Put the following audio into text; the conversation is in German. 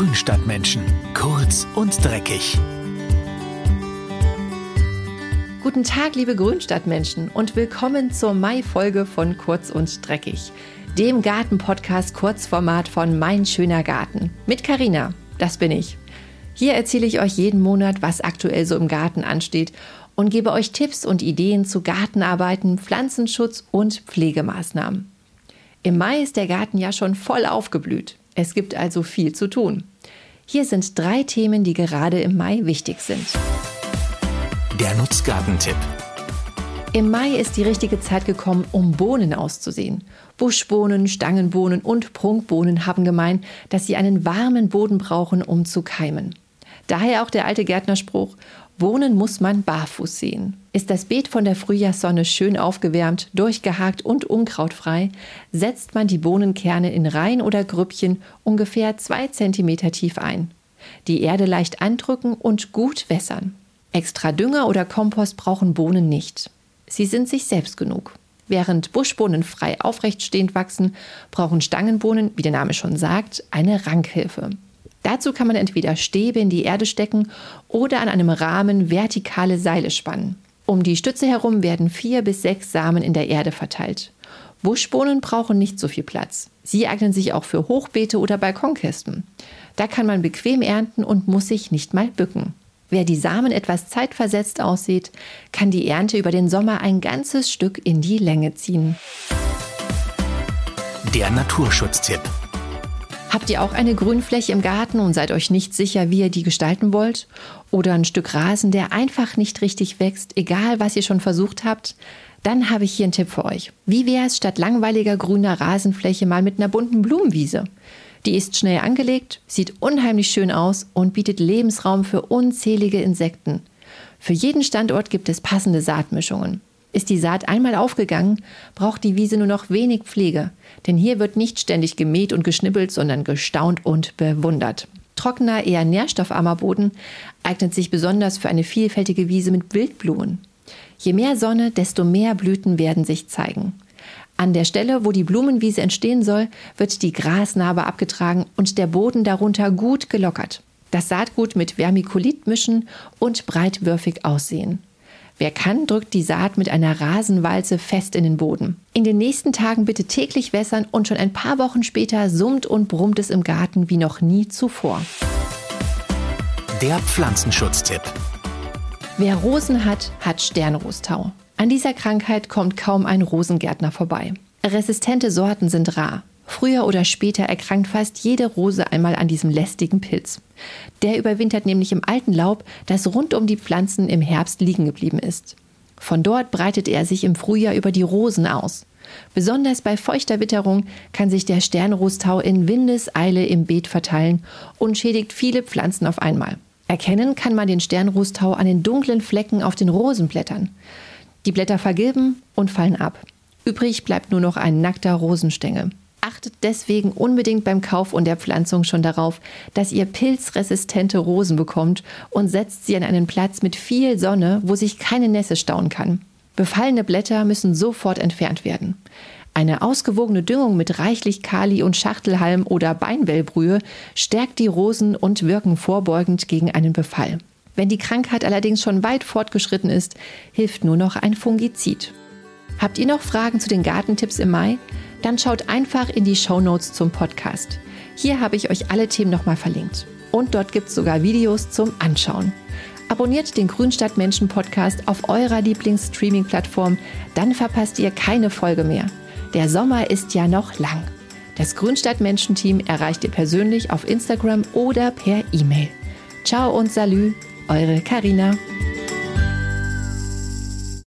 Grünstadtmenschen. Kurz und dreckig. Guten Tag, liebe Grünstadtmenschen und willkommen zur Mai-Folge von Kurz und Dreckig, dem Garten-Podcast Kurzformat von Mein schöner Garten. Mit Karina, das bin ich. Hier erzähle ich euch jeden Monat, was aktuell so im Garten ansteht und gebe euch Tipps und Ideen zu Gartenarbeiten, Pflanzenschutz und Pflegemaßnahmen. Im Mai ist der Garten ja schon voll aufgeblüht. Es gibt also viel zu tun. Hier sind drei Themen, die gerade im Mai wichtig sind. Der Nutzgartentipp. Im Mai ist die richtige Zeit gekommen, um Bohnen auszusehen. Buschbohnen, Stangenbohnen und Prunkbohnen haben gemeint, dass sie einen warmen Boden brauchen, um zu keimen. Daher auch der alte Gärtnerspruch, Bohnen muss man barfuß sehen. Ist das Beet von der Frühjahrssonne schön aufgewärmt, durchgehakt und unkrautfrei, setzt man die Bohnenkerne in Reihen oder Grüppchen ungefähr zwei Zentimeter tief ein. Die Erde leicht andrücken und gut wässern. Extra Dünger oder Kompost brauchen Bohnen nicht. Sie sind sich selbst genug. Während Buschbohnen frei aufrechtstehend wachsen, brauchen Stangenbohnen, wie der Name schon sagt, eine Rankhilfe. Dazu kann man entweder Stäbe in die Erde stecken oder an einem Rahmen vertikale Seile spannen. Um die Stütze herum werden vier bis sechs Samen in der Erde verteilt. Buschbohnen brauchen nicht so viel Platz. Sie eignen sich auch für Hochbeete oder Balkonkästen. Da kann man bequem ernten und muss sich nicht mal bücken. Wer die Samen etwas zeitversetzt aussieht, kann die Ernte über den Sommer ein ganzes Stück in die Länge ziehen. Der Naturschutztipp. Habt ihr auch eine Grünfläche im Garten und seid euch nicht sicher, wie ihr die gestalten wollt? Oder ein Stück Rasen, der einfach nicht richtig wächst, egal was ihr schon versucht habt? Dann habe ich hier einen Tipp für euch. Wie wäre es statt langweiliger grüner Rasenfläche mal mit einer bunten Blumenwiese? Die ist schnell angelegt, sieht unheimlich schön aus und bietet Lebensraum für unzählige Insekten. Für jeden Standort gibt es passende Saatmischungen. Ist die Saat einmal aufgegangen, braucht die Wiese nur noch wenig Pflege, denn hier wird nicht ständig gemäht und geschnippelt, sondern gestaunt und bewundert. Trockener, eher nährstoffarmer Boden eignet sich besonders für eine vielfältige Wiese mit Wildblumen. Je mehr Sonne, desto mehr Blüten werden sich zeigen. An der Stelle, wo die Blumenwiese entstehen soll, wird die Grasnarbe abgetragen und der Boden darunter gut gelockert. Das Saatgut mit Vermikulit mischen und breitwürfig aussehen. Wer kann, drückt die Saat mit einer Rasenwalze fest in den Boden. In den nächsten Tagen bitte täglich wässern und schon ein paar Wochen später summt und brummt es im Garten wie noch nie zuvor. Der Pflanzenschutztipp. Wer Rosen hat, hat Sternrostau. An dieser Krankheit kommt kaum ein Rosengärtner vorbei. Resistente Sorten sind rar. Früher oder später erkrankt fast jede Rose einmal an diesem lästigen Pilz. Der überwintert nämlich im alten Laub, das rund um die Pflanzen im Herbst liegen geblieben ist. Von dort breitet er sich im Frühjahr über die Rosen aus. Besonders bei feuchter Witterung kann sich der Sternrostau in Windeseile im Beet verteilen und schädigt viele Pflanzen auf einmal. Erkennen kann man den Sternrostau an den dunklen Flecken auf den Rosenblättern. Die Blätter vergilben und fallen ab. Übrig bleibt nur noch ein nackter Rosenstängel. Achtet deswegen unbedingt beim Kauf und der Pflanzung schon darauf, dass ihr pilzresistente Rosen bekommt und setzt sie an einen Platz mit viel Sonne, wo sich keine Nässe stauen kann. Befallene Blätter müssen sofort entfernt werden. Eine ausgewogene Düngung mit reichlich Kali und Schachtelhalm oder Beinwellbrühe stärkt die Rosen und wirken vorbeugend gegen einen Befall. Wenn die Krankheit allerdings schon weit fortgeschritten ist, hilft nur noch ein Fungizid. Habt ihr noch Fragen zu den Gartentipps im Mai? Dann schaut einfach in die Show Notes zum Podcast. Hier habe ich euch alle Themen nochmal verlinkt. Und dort gibt es sogar Videos zum Anschauen. Abonniert den Grünstadtmenschen Podcast auf eurer Lieblingsstreaming-Plattform, dann verpasst ihr keine Folge mehr. Der Sommer ist ja noch lang. Das Grünstadtmenschen-Team erreicht ihr persönlich auf Instagram oder per E-Mail. Ciao und Salü, eure Karina.